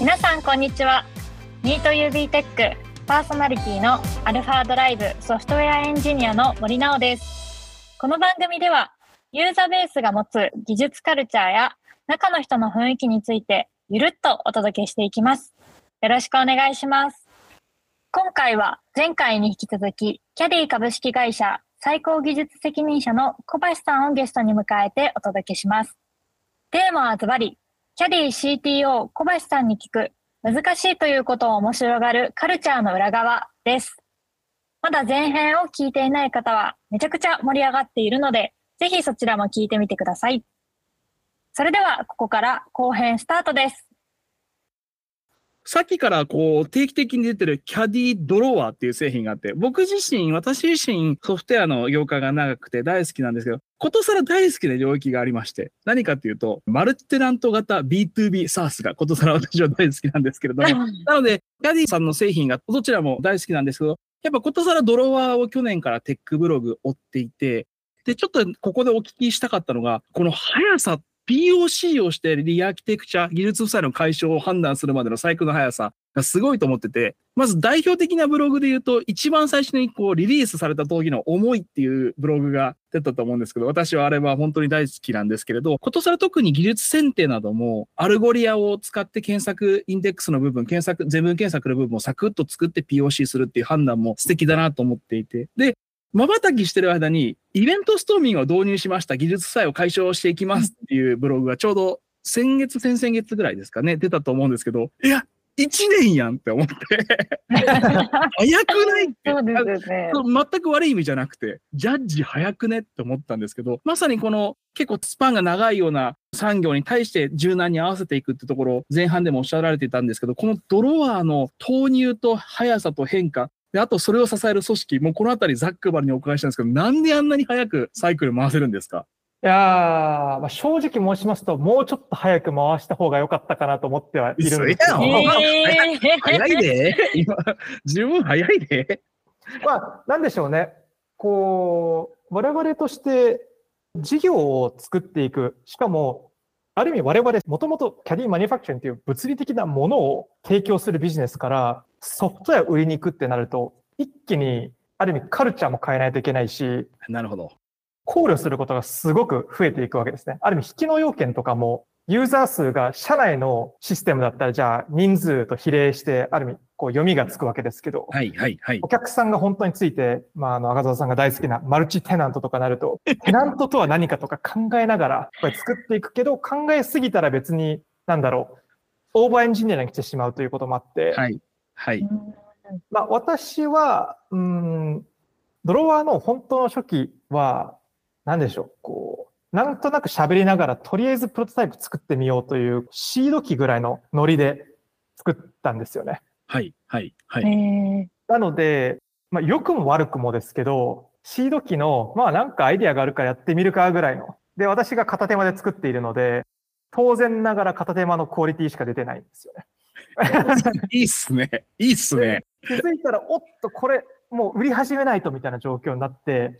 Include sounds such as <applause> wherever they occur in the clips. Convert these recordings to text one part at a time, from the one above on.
皆さんこんにちは。ミート UB テックパーソナリティのアルファドライブソフトウェアエンジニアの森直です。この番組ではユーザーベースが持つ技術カルチャーや中の人の雰囲気についてゆるっとお届けしていきます。よろしくお願いします。今回は前回に引き続きキャディ株式会社最高技術責任者の小橋さんをゲストに迎えてお届けします。テーマはズバリキャディ CTO 小橋さんに聞く難しいということを面白がるカルチャーの裏側です。まだ前編を聞いていない方はめちゃくちゃ盛り上がっているので、ぜひそちらも聞いてみてください。それではここから後編スタートです。さっきからこう定期的に出てるキャディドロワーっていう製品があって、僕自身、私自身ソフトウェアの業界が長くて大好きなんですけど、ことさら大好きな領域がありまして、何かっていうと、マルチテナント型 B2B サースがことさら <laughs> 私は大好きなんですけれども、なので、キャディさんの製品がどちらも大好きなんですけど、やっぱことさらドロワーを去年からテックブログ追っていて、で、ちょっとここでお聞きしたかったのが、この速さ POC をしてリアーキテクチャ、技術負債の解消を判断するまでのサイクルの速さがすごいと思ってて、まず代表的なブログで言うと、一番最初にこうリリースされた時の思いっていうブログが出たと思うんですけど、私はあれは本当に大好きなんですけれど、ことさら特に技術選定なども、アルゴリアを使って検索インデックスの部分、検索、全文検索の部分をサクッと作って POC するっていう判断も素敵だなと思っていて、で、瞬きしてる間に、イベントストーミングを導入しました。技術さえを解消していきますっていうブログがちょうど先月、先々月ぐらいですかね、出たと思うんですけど、いや、1年やんって思って早くないってそうですね。全く悪い意味じゃなくて、ジャッジ早くねって思ったんですけど、まさにこの結構スパンが長いような産業に対して柔軟に合わせていくってところ、前半でもおっしゃられていたんですけど、このドロワーの投入と速さと変化、で、あとそれを支える組織、もうこのあたりザックバルにお伺いしたんですけど、なんであんなに早くサイクル回せるんですか？いやー、まあ、正直申しますと、もうちょっと早く回した方が良かったかなと思ってはいるんですけど。えー、早いで今、十分早いで <laughs> まあ、なんでしょうね。こう、我々として事業を作っていく。しかも、ある意味我々、もともとキャディマニファクチャリングという物理的なものを提供するビジネスから、ソフトウェア売りに行くってなると、一気に、ある意味カルチャーも変えないといけないし、なるほど。考慮することがすごく増えていくわけですね。ある意味、引きの要件とかも、ユーザー数が社内のシステムだったら、じゃあ人数と比例して、ある意味、こう読みがつくわけですけど、はいはいはい。お客さんが本当について、まあ、あの、赤澤さんが大好きなマルチテナントとかなると、テナントとは何かとか考えながら、これ作っていくけど、考えすぎたら別に、なんだろう、オーバーエンジニアに来てしまうということもあって、はい。はい。まあ、私は、うん、ドロワーの本当の初期は、何でしょう、こう、なんとなく喋りながら、とりあえずプロトタイプ作ってみようという、シード機ぐらいのノリで作ったんですよね。はい、はい、はい。なので、まあ、良くも悪くもですけど、シード機の、まあなんかアイディアがあるからやってみるかぐらいの。で、私が片手間で作っているので、当然ながら片手間のクオリティしか出てないんですよね。<laughs> いいっすね。いいっすね。気づいたら、おっと、これ、もう売り始めないとみたいな状況になって、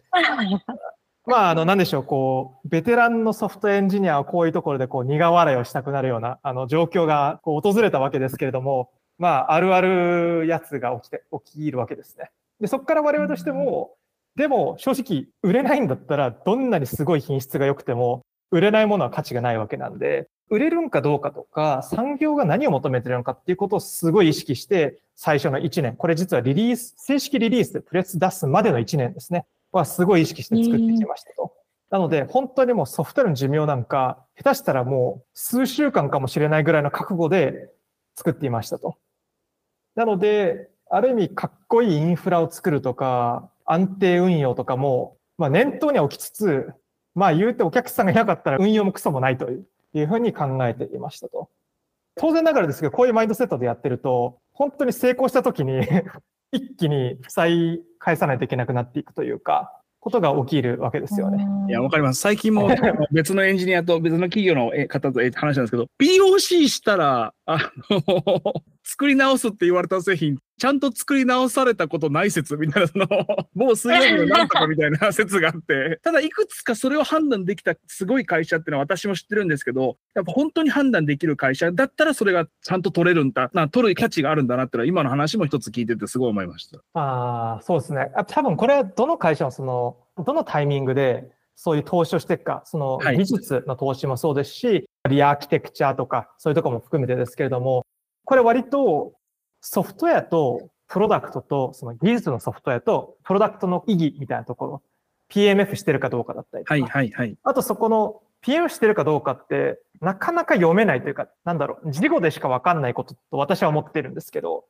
まあ、あの、なんでしょう、こう、ベテランのソフトエンジニアはこういうところで、こう、苦笑いをしたくなるような、あの、状況が、こう、訪れたわけですけれども、まあ、あるあるやつが起きて、起きるわけですね。で、そこから我々としても、でも、正直、売れないんだったら、どんなにすごい品質が良くても、売れないものは価値がないわけなんで、売れるんかどうかとか、産業が何を求めてるのかっていうことをすごい意識して、最初の1年、これ実はリリース、正式リリースでプレス出すまでの1年ですね、はすごい意識して作ってきましたと。なので、本当にもうソフトウェアの寿命なんか、下手したらもう数週間かもしれないぐらいの覚悟で作っていましたと。なので、ある意味かっこいいインフラを作るとか、安定運用とかも、まあ念頭には置きつつ、まあ言うてお客さんがいなかったら運用もクソもないといういうふうに考えていましたと。当然ながらですけど、こういうマインドセットでやってると、本当に成功した時に <laughs> 一気に負債返さないといけなくなっていくというか、ことが起きるわけですよね。いや、わかります。最近も <laughs> 別のエンジニアと別の企業の方と話したんですけど、POC したら、あの、作り直すって言われた製品、ちゃんと作り直されたことない説みたいな、その、<laughs> もう水曜日のなんとかみたいな説があって、<laughs> ただいくつかそれを判断できたすごい会社っていうのは私も知ってるんですけど、やっぱ本当に判断できる会社だったらそれがちゃんと取れるんだ、な取る価値があるんだなっていうのは今の話も一つ聞いててすごい思いました。ああ、そうですね。あ多分これはどの会社もその、どのタイミングでそういう投資をしていくか、そのはい。技術の投資もそうですし、リアーキテクチャとか、そういうところも含めてですけれども、これ割とソフトウェアとプロダクトと、その技術のソフトウェアとプロダクトの意義みたいなところ、PMF してるかどうかだったりとか、はいはいはい。あとそこの PM してるかどうかって、なかなか読めないというか、なんだろう、事後でしかわかんないことと私は思ってるんですけど、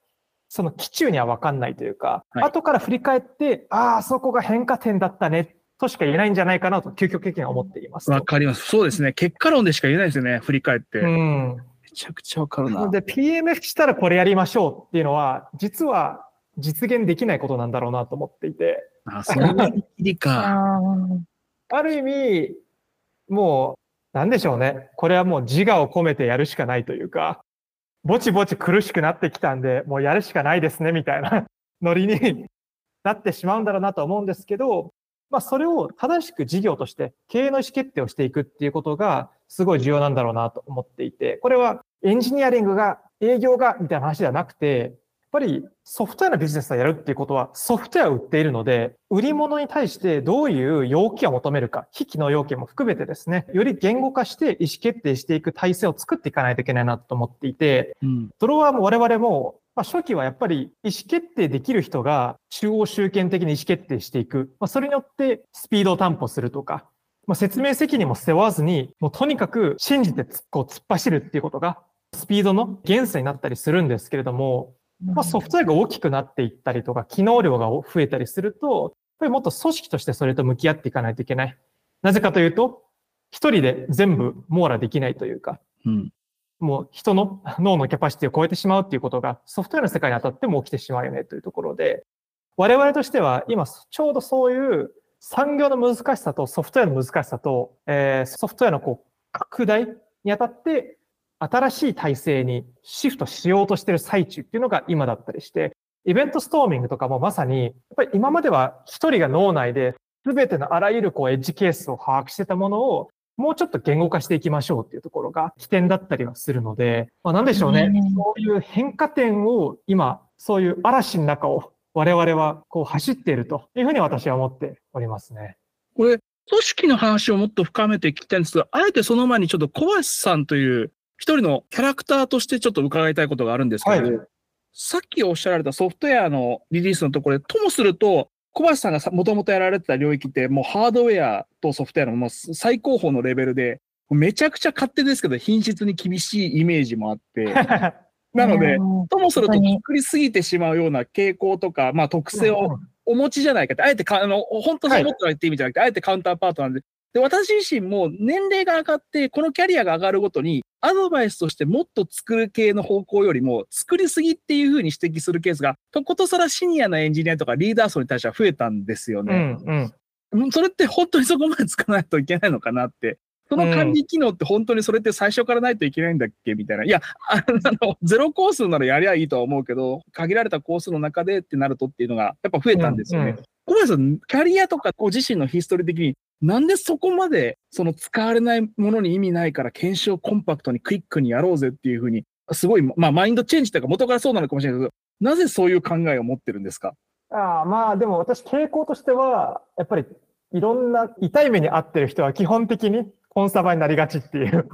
その基中にはわかんないというか、はい。後から振り返って、ああ、そこが変化点だったね、としか言えないんじゃないかなと、究極的には思っていますと。わかります。そうですね。結果論でしか言えないですよね。振り返って。うん。めちゃくちゃわかるな。で、PMF したらこれやりましょうっていうのは、実は実現できないことなんだろうなと思っていて、あ、それがきりか。<laughs> ある意味、もう、なんでしょうね。これはもう自我を込めてやるしかないというか、ぼちぼち苦しくなってきたんで、もうやるしかないですね、みたいなノリになってしまうんだろうなと思うんですけど、まあそれを正しく事業として経営の意思決定をしていくっていうことがすごい重要なんだろうなと思っていて、これはエンジニアリングが営業がみたいな話ではなくて、やっぱりソフトウェアのビジネスをやるっていうことはソフトウェアを売っているので、売り物に対してどういう要件を求めるか、非機能要件も含めてですね、より言語化して意思決定していく体制を作っていかないといけないなと思っていて、うん。ドロワーも我々も、まあ、初期はやっぱり意思決定できる人が中央集権的に意思決定していく。まあ、それによってスピードを担保するとか、まあ、説明責任も背負わずに、もうとにかく信じてこう突っ走るっていうことが、スピードの元素になったりするんですけれども、まあ、ソフトウェアが大きくなっていったりとか、機能量が増えたりすると、やっぱりもっと組織としてそれと向き合っていかないといけない。なぜかというと、一人で全部網羅できないというか、もう人の <laughs> 脳のキャパシティを超えてしまうっていうことがソフトウェアの世界にあたっても起きてしまうよねというところで、我々としては今ちょうどそういう産業の難しさとソフトウェアの難しさと、えーソフトウェアのこう拡大にあたって新しい体制にシフトしようとしてる最中っていうのが今だったりして、イベントストーミングとかもまさに、やっぱり今までは一人が脳内で全てのあらゆるこうエッジケースを把握してたものをもうちょっと言語化していきましょうっていうところが起点だったりはするので、まあ、なんでしょうねうん。そういう変化点を今、そういう嵐の中を我々はこう走っているというふうに私は思っておりますね。これ、組織の話をもっと深めて聞きたいんですけど、あえてその前にちょっと小橋さんという一人のキャラクターとしてちょっと伺いたいことがあるんですけど、はいさっきおっしゃられたソフトウェアのリリースのところで、ともすると、小橋さんがもともとやられてた領域って、もうハードウェアとソフトウェアのもう最高峰のレベルで、めちゃくちゃ勝手ですけど、品質に厳しいイメージもあって、<laughs> なので、うん。ともすると作りすぎてしまうような傾向とか、まあ特性をお持ちじゃないかって、あえてか、あの、本当そう思ってないって意味じゃなくて、あえてカウンターパートなんで、で、私自身も年齢が上がって、このキャリアが上がるごとに、アドバイスとしてもっと作る系の方向よりも、作りすぎっていうふうに指摘するケースが、とことさらシニアなエンジニアとかリーダー層に対しては増えたんですようね。んうん。うんそれって本当にそこまでつかないといけないのかなって。その管理機能って本当にそれって最初からないといけないんだっけみたいな。いや、あの、ゼロコースならやりゃいいとは思うけど、限られたコースの中でってなるとっていうのが、やっぱ増えたんですよね。うん小林さん、キャリアとかご自身のヒストリー的に、なんでそこまでその使われないものに意味ないから検証コンパクトにクイックにやろうぜっていうふうに、すごい、まあマインドチェンジというか元からそうなのかもしれないけど、なぜそういう考えを持ってるんですか？ああまあでも私傾向としては、やっぱりいろんな痛い目に遭ってる人は基本的にコンサバになりがちっていう、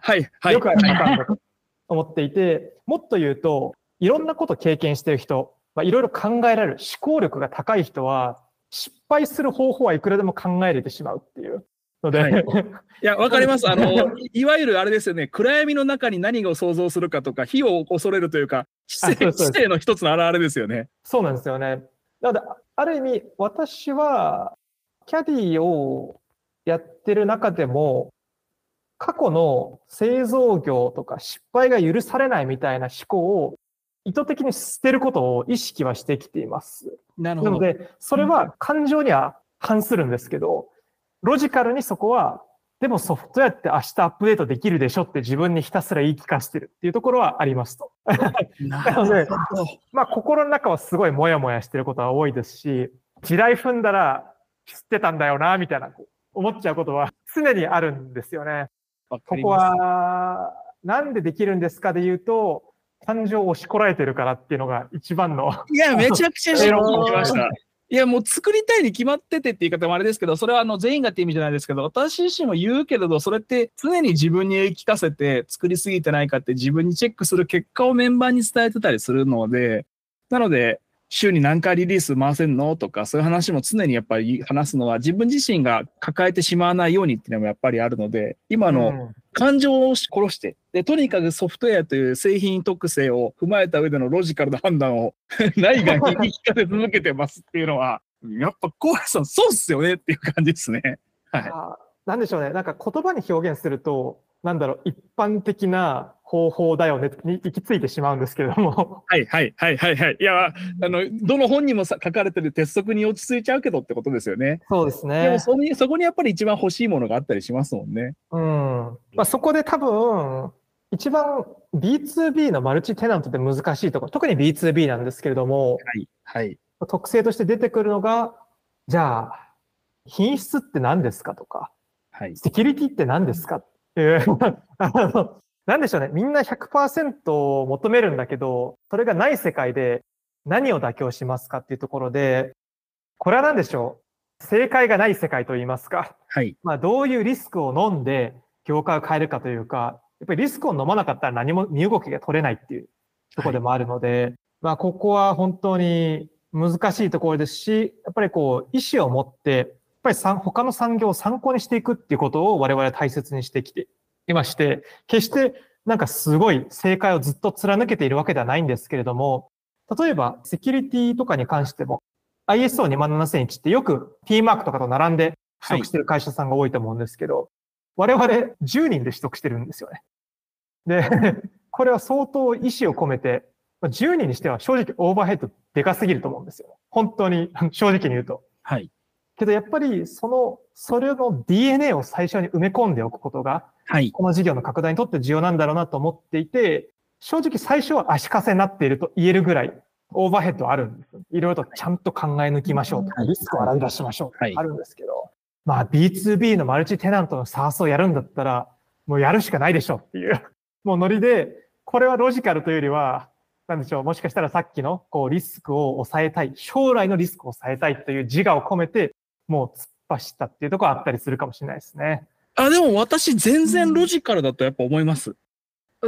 はい、はい。よくあるパターンだと思っていて、もっと言うと、いろんなこと経験してる人、まあ、いろいろ考えられる、思考力が高い人は、失敗する方法はいくらでも考えれてしまうっていうので、はい <laughs> いや、わかります。あの、いいわゆるあれですよね、暗闇の中に何を想像するかとか、火を恐れるというか、知性知性の一つの表れですよね。そうなんですよね。なので、ある意味、私は、キャディをやってる中でも、過去の製造業とか失敗が許されないみたいな思考を意図的に捨てることを意識はしてきています。なるなので、それは感情には反するんですけど、ロジカルにそこはでもソフトウェアって明日アップデートできるでしょって自分にひたすら言い聞かせてるっていうところはありますと。<laughs> ななので。まあ心の中はすごいモヤモヤしてることは多いですし、地雷踏んだら知ってたんだよな、みたいな思っちゃうことは常にあるんですよね。ここは、なんでできるんですかで言うと、感情を押しこらえてるからっていうのが一番の。いや、めちゃくちゃ白聞きました。いや、もう作りたいに決まっててって言い方もあれですけど、それはあの全員がって意味じゃないですけど、私自身も言うけれど、それって常に自分に言い聞かせて作りすぎてないかって自分にチェックする結果をメンバーに伝えてたりするので、なので、週に何回リリース回せんのとか、そういう話も常にやっぱり話すのは自分自身が抱えてしまわないようにっていうのもやっぱりあるので、今のうん感情を殺してで、とにかくソフトウェアという製品特性を踏まえた上でのロジカルな判断を <laughs> 内外に言い聞かせ続けてますっていうのは、やっぱコアラさんそうっすよねっていう感じですね。はい。あなんでしょうね。なんか言葉に表現すると、なんだろう、一般的な方法だよねに行き着いてしまうんですけれども、はいはいはいはいはい。いや、あの、どの本にもさ書かれてる鉄則に落ち着いちゃうけどってことですよね。そうですでねも。そこに、そこにやっぱり一番欲しいものがあったりしますもんね。うん。まあ、そこで多分、一番 B2B のマルチテナントで難しいところ、特に B2B なんですけれども、はい。はい。特性として出てくるのが、じゃあ、品質って何ですかとか、はい。セキュリティって何ですか？っていう、<laughs> あの、なんでしょうね。みんな100%を求めるんだけど、それがない世界で何を妥協しますかっていうところで、これは何でしょう？正解がない世界といいますか。はい。まあ、どういうリスクを飲んで業界を変えるかというか、やっぱりリスクを飲まなかったら何も身動きが取れないっていうところでもあるので、まあ、ここは本当に難しいところですし、やっぱりこう、意思を持って、やっぱり他の産業を参考にしていくっていうことを我々は大切にしてきていまして、決してなんかすごい正解をずっと貫けているわけではないんですけれども、例えばセキュリティとかに関しても ISO27001 ってよく T マークとかと並んで取得している会社さんが多いと思うんですけど、我々10人で取得してるんですよね。で、これは相当意思を込めて、まあ10人にしては正直オーバーヘッドでかすぎると思うんですよ。本当に <laughs> 正直に言うと。はい。けどやっぱりその、それの DNA を最初に埋め込んでおくことが、はい。この事業の拡大にとって重要なんだろうなと思っていて、正直最初は足かせになっていると言えるぐらい、オーバーヘッドあるんですよ。いろいろとちゃんと考え抜きましょうとか、はいリスクを洗い出しましょうはいあるんですけど、まあ B2B のマルチテナントの SARS をやるんだったら、もうやるしかないでしょっていう、<laughs> もうノリで、これはロジカルというよりは、なんでしょう、もしかしたらさっきのこうリスクを抑えたい、将来のリスクを抑えたいという自我を込めて、もう突っ走ったっていうところあったりするかもしれないですね。あ、でも私全然ロジカルだとやっぱ思います。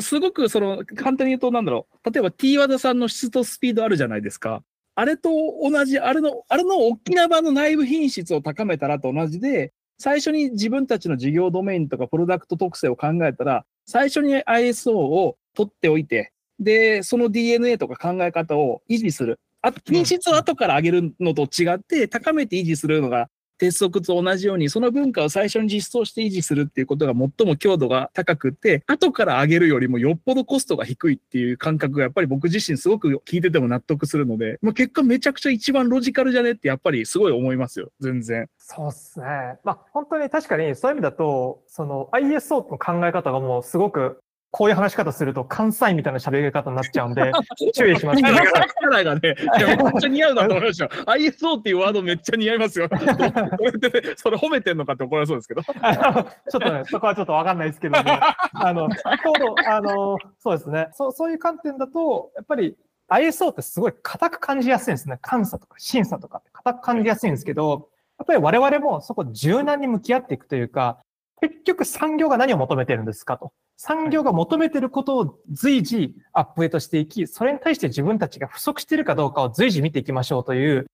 すごくその、簡単に言うとなんだろう。例えば T 和田さんの質とスピードあるじゃないですか。あれと同じ、あれの、あれの大きな版の内部品質を高めたらと同じで、最初に自分たちの事業ドメインとかプロダクト特性を考えたら、最初に ISO を取っておいて、で、その DNA とか考え方を維持する。あ品質を後から上げるのと違って、高めて維持するのが鉄則と同じように、その文化を最初に実装して維持するっていうことが最も強度が高くて、後から上げるよりもよっぽどコストが低いっていう感覚がやっぱり僕自身すごく聞いてても納得するので、まあ、結果めちゃくちゃ一番ロジカルじゃねってやっぱりすごい思いますよ、全然。そうですね。まあ本当に確かにそういう意味だと、その ISO の考え方がもうすごくこういう話し方すると関西みたいな喋り方になっちゃうんで、<laughs> 注意しますけど。キャラが、ね、<laughs> めっちゃ似合うなと思いましたよ。ISO っていうワードめっちゃ似合いますよ。これってそれ褒めてんのかって怒られそうですけど。<laughs> ちょっとね、そこはちょっとわかんないですけども、あの、ちょうど、あの、そうですね。そう、そういう観点だと、やっぱり ISO ってすごい硬く感じやすいんですね。監査とか審査とかって硬く感じやすいんですけど、やっぱり我々もそこ柔軟に向き合っていくというか、結局産業が何を求めてるんですかと。産業が求めてることを随時アップデートしていき、それに対して自分たちが不足しているかどうかを随時見ていきましょうという、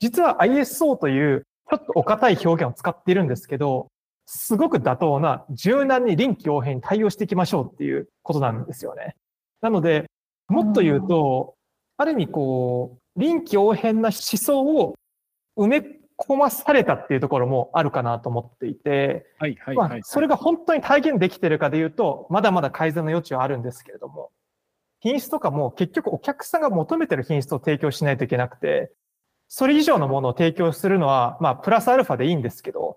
実は ISO というちょっとお堅い表現を使っているんですけど、すごく妥当な柔軟に臨機応変に対応していきましょうっていうことなんですよね。なので、もっと言うと、ある意味こう、臨機応変な思想を埋め込まされたっていうところもあるかなと思っていて、はいはいまあ、それが本当に体現できてるかで言うと、まだまだ改善の余地はあるんですけれども、品質とかも結局お客さんが求めてる品質を提供しないといけなくて、それ以上のものを提供するのは、まあ、プラスアルファでいいんですけど、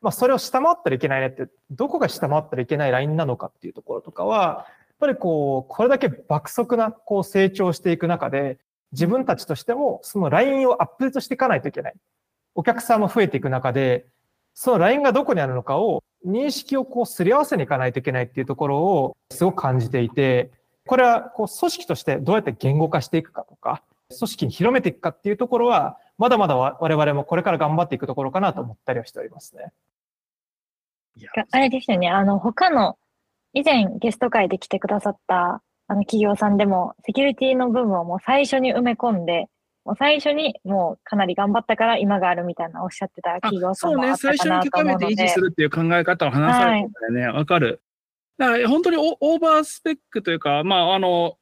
まあ、それを下回ったらいけないねって、どこが下回ったらいけないラインなのかっていうところとかは、やっぱりこう、これだけ爆速なこう成長していく中で、自分たちとしてもそのラインをアップデートしていかないといけない。お客さんも増えていく中で、そのラインがどこにあるのかを認識をこうすり合わせにいかないといけないっていうところをすごく感じていて、これはこう組織としてどうやって言語化していくかとか、組織に広めていくかっていうところは、まだまだ我々もこれから頑張っていくところかなと思ったりはしておりますね。あれですよね、あの、他の、以前ゲスト会で来てくださったあの企業さんでも、セキュリティの部分をもう最初に埋め込んで、もう最初にもうかなり頑張ったから今があるみたいなおっしゃってた企業さんもあったかなと思うので。そうね、最初に高めて維持するっていう考え方を話されてたよね。わ、はい、かる。だから本当にオーバースペックというか、まあ、あの、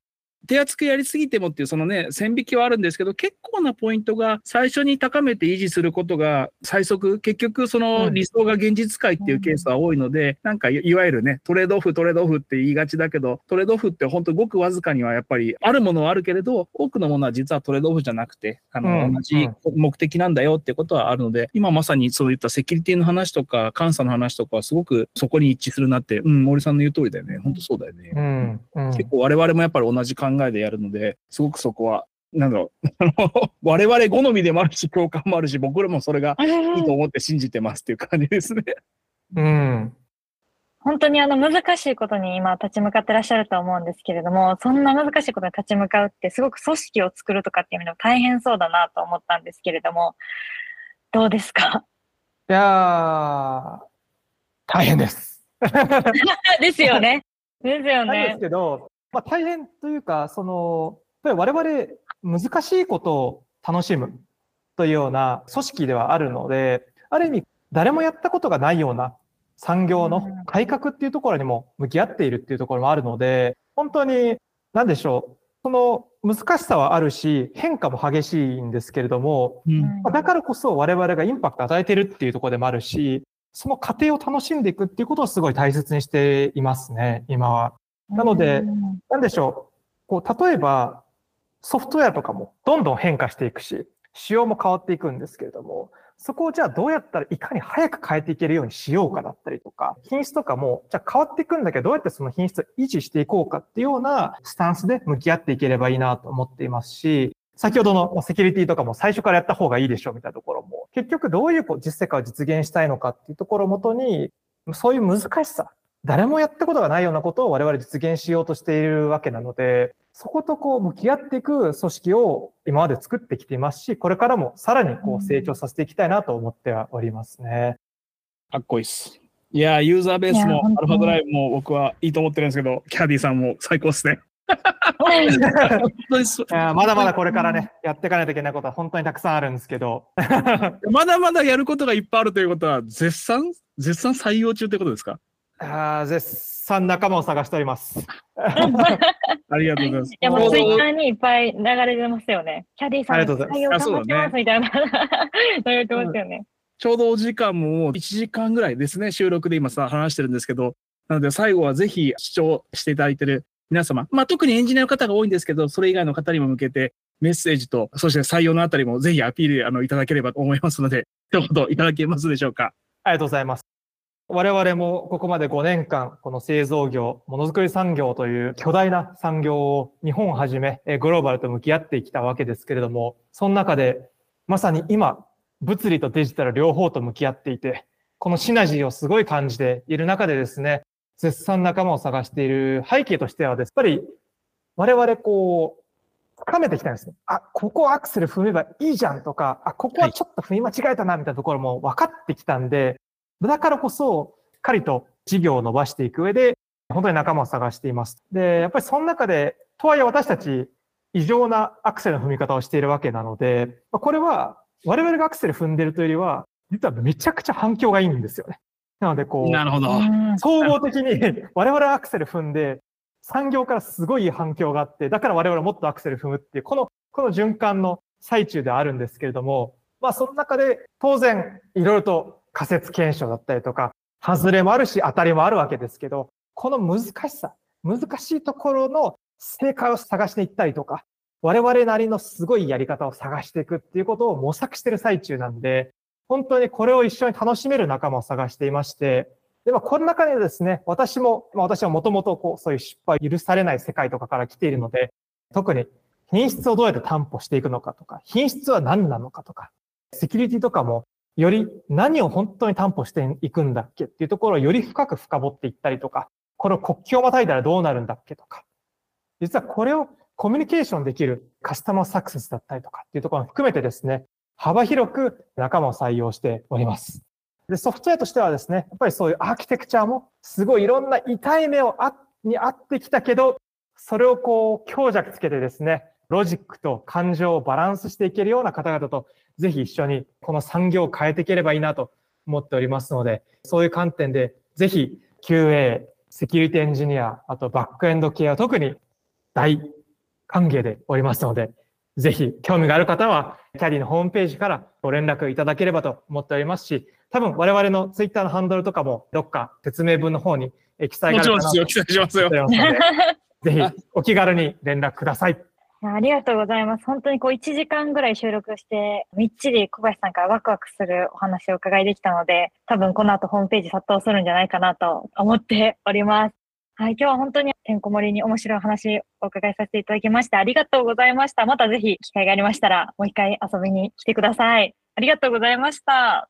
手厚くやりすぎてもっていうそのね、線引きはあるんですけど、結構なポイントが最初に高めて維持することが最速、結局その理想が現実界っていうケースは多いので、うん、なんかいわゆるね、トレードオフ、トレードオフって言いがちだけど、トレードオフって本当ごくわずかにはやっぱりあるものはあるけれど、多くのものは実はトレードオフじゃなくて、あの、うん、同じ目的なんだよってことはあるので、今まさにそういったセキュリティの話とか、監査の話とかはすごくそこに一致するなって、うん、森さんの言う通りだよね。本当そうだよね。うん、結構我々もやっぱり同じ考えでやるので、すごくそこは、なんだろう、<laughs> 我々好みでもあるし、共感もあるし、僕らもそれがいいと思って信じてますっていう感じですね。うん。本当にあの難しいことに今立ち向かってらっしゃると思うんですけれども、そんな難しいことに立ち向かうってすごく組織を作るとかっていう意味でも大変そうだなと思ったんですけれども、どうですか？いやー、大変です。<laughs> ですよね。ですよね。<laughs> ですけど、まあ大変というか、その、ぱり我々難しいことを楽しむというような組織ではあるので、ある意味誰もやったことがないような産業の改革っていうところにも向き合っているっていうところもあるので、本当に何でしょう。その難しさはあるし、変化も激しいんですけれども、うん、だからこそ我々がインパクトを与えているっていうところでもあるし、その過程を楽しんでいくっていうことをすごい大切にしていますね、今は。なので、何でしょう。こう、例えば、ソフトウェアとかもどんどん変化していくし、仕様も変わっていくんですけれども、そこをじゃあどうやったらいかに早く変えていけるようにしようかだったりとか、品質とかも、じゃあ変わっていくんだけど、どうやってその品質を維持していこうかっていうようなスタンスで向き合っていければいいなと思っていますし、先ほどのセキュリティとかも最初からやった方がいいでしょうみたいなところも、結局どういう実世界を実現したいのかっていうところをもとに、そういう難しさ、誰もやったことがないようなことを我々実現しようとしているわけなので、そことこう向き合っていく組織を今まで作ってきていますし、これからもさらにこう成長させていきたいなと思ってはおりますね。かっこいいっす。いや、ユーザーベースもアルファドライブも僕はいいと思ってるんですけど、キャディさんも最高っすね。<laughs> まだまだこれからね、やっていかないといけないことは本当にたくさんあるんですけど。<laughs> まだまだやることがいっぱいあるということは、絶賛、絶賛採用中ということですか？あ絶賛仲間を探しております。<laughs> ありがとうございます。いや、もうツイッターにいっぱい流れてますよね。キャディさん、採用頑張ってますみたいな、流れてますよね。ちょうどお時間も1時間ぐらいですね、収録で今さ、話してるんですけど、なので最後はぜひ視聴していただいてる皆様、まあ特にエンジニアの方が多いんですけど、それ以外の方にも向けてメッセージと、そして採用のあたりもぜひアピールあのいただければと思いますので、一言いただけますでしょうか。ありがとうございます。我々もここまで5年間、この製造業、ものづくり産業という巨大な産業を日本をはじめグローバルと向き合ってきたわけですけれども、その中でまさに今、物理とデジタル両方と向き合っていて、このシナジーをすごい感じている中でですね、絶賛仲間を探している背景としては、やっぱり我々こう、深めてきたんですね。あ、ここアクセル踏めばいいじゃんとか、あ、ここはちょっと踏み間違えたなみたいなところも分かってきたんで、だからこそ、しっかりと事業を伸ばしていく上で、本当に仲間を探しています。で、やっぱりその中で、とはいえ私たち、異常なアクセルの踏み方をしているわけなので、これは我々がアクセル踏んでるというよりは、実はめちゃくちゃ反響がいいんですよね。なので、こう、なるほど。総合的に我々アクセル踏んで、産業からすごい反響があって、だから我々もっとアクセル踏むっていう、この、この循環の最中であるんですけれども、まあその中で当然いろいろと仮説検証だったりとか、外れもあるし当たりもあるわけですけど、この難しさ、難しいところの正解を探していったりとか、我々なりのすごいやり方を探していくっていうことを模索してる最中なんで、本当にこれを一緒に楽しめる仲間を探していまして、で、まあ、この中でですね、私も、まあ、私はもともとこう、そういう失敗許されない世界とかから来ているので、特に品質をどうやって担保していくのかとか、品質は何なのかとか、セキュリティとかも、より何を本当に担保していくんだっけっていうところをより深く深掘っていったりとか、これを国境をまたいだらどうなるんだっけとか、実はこれをコミュニケーションできるカスタマーサクセスだったりとかっていうところも含めてですね、幅広く仲間を採用しております。で、ソフトウェアとしてはですね、やっぱりそういうアーキテクチャもすごいいろんな痛い目をあにあってきたけど、それをこう強弱つけてですね、ロジックと感情をバランスしていけるような方々とぜひ一緒にこの産業を変えていければいいなと思っておりますので、そういう観点でぜひ QA、セキュリティエンジニア、あとバックエンド系は特に大歓迎でおりますので、ぜひ興味がある方は、キャディのホームページからご連絡いただければと思っておりますし、多分我々のツイッターのハンドルとかもどっか説明文の方に記載があっておりますので、ぜひお気軽に連絡ください。いやありがとうございます。本当にこう1時間ぐらい収録して、みっちり小林さんからワクワクするお話をお伺いできたので、多分この後ホームページ殺到するんじゃないかなと思っております。はい、今日は本当にてんこ盛りに面白いお話をお伺いさせていただきましてありがとうございました。またぜひ機会がありましたら、もう一回遊びに来てください。ありがとうございました。あ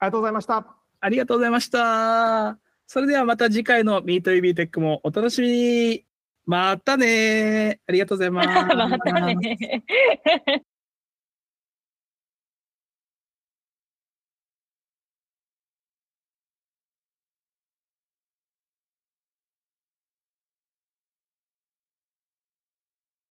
りがとうございました。ありがとうございました。それではまた次回の MeetUB テックもお楽しみに。またねありがとうございます。<laughs> またね。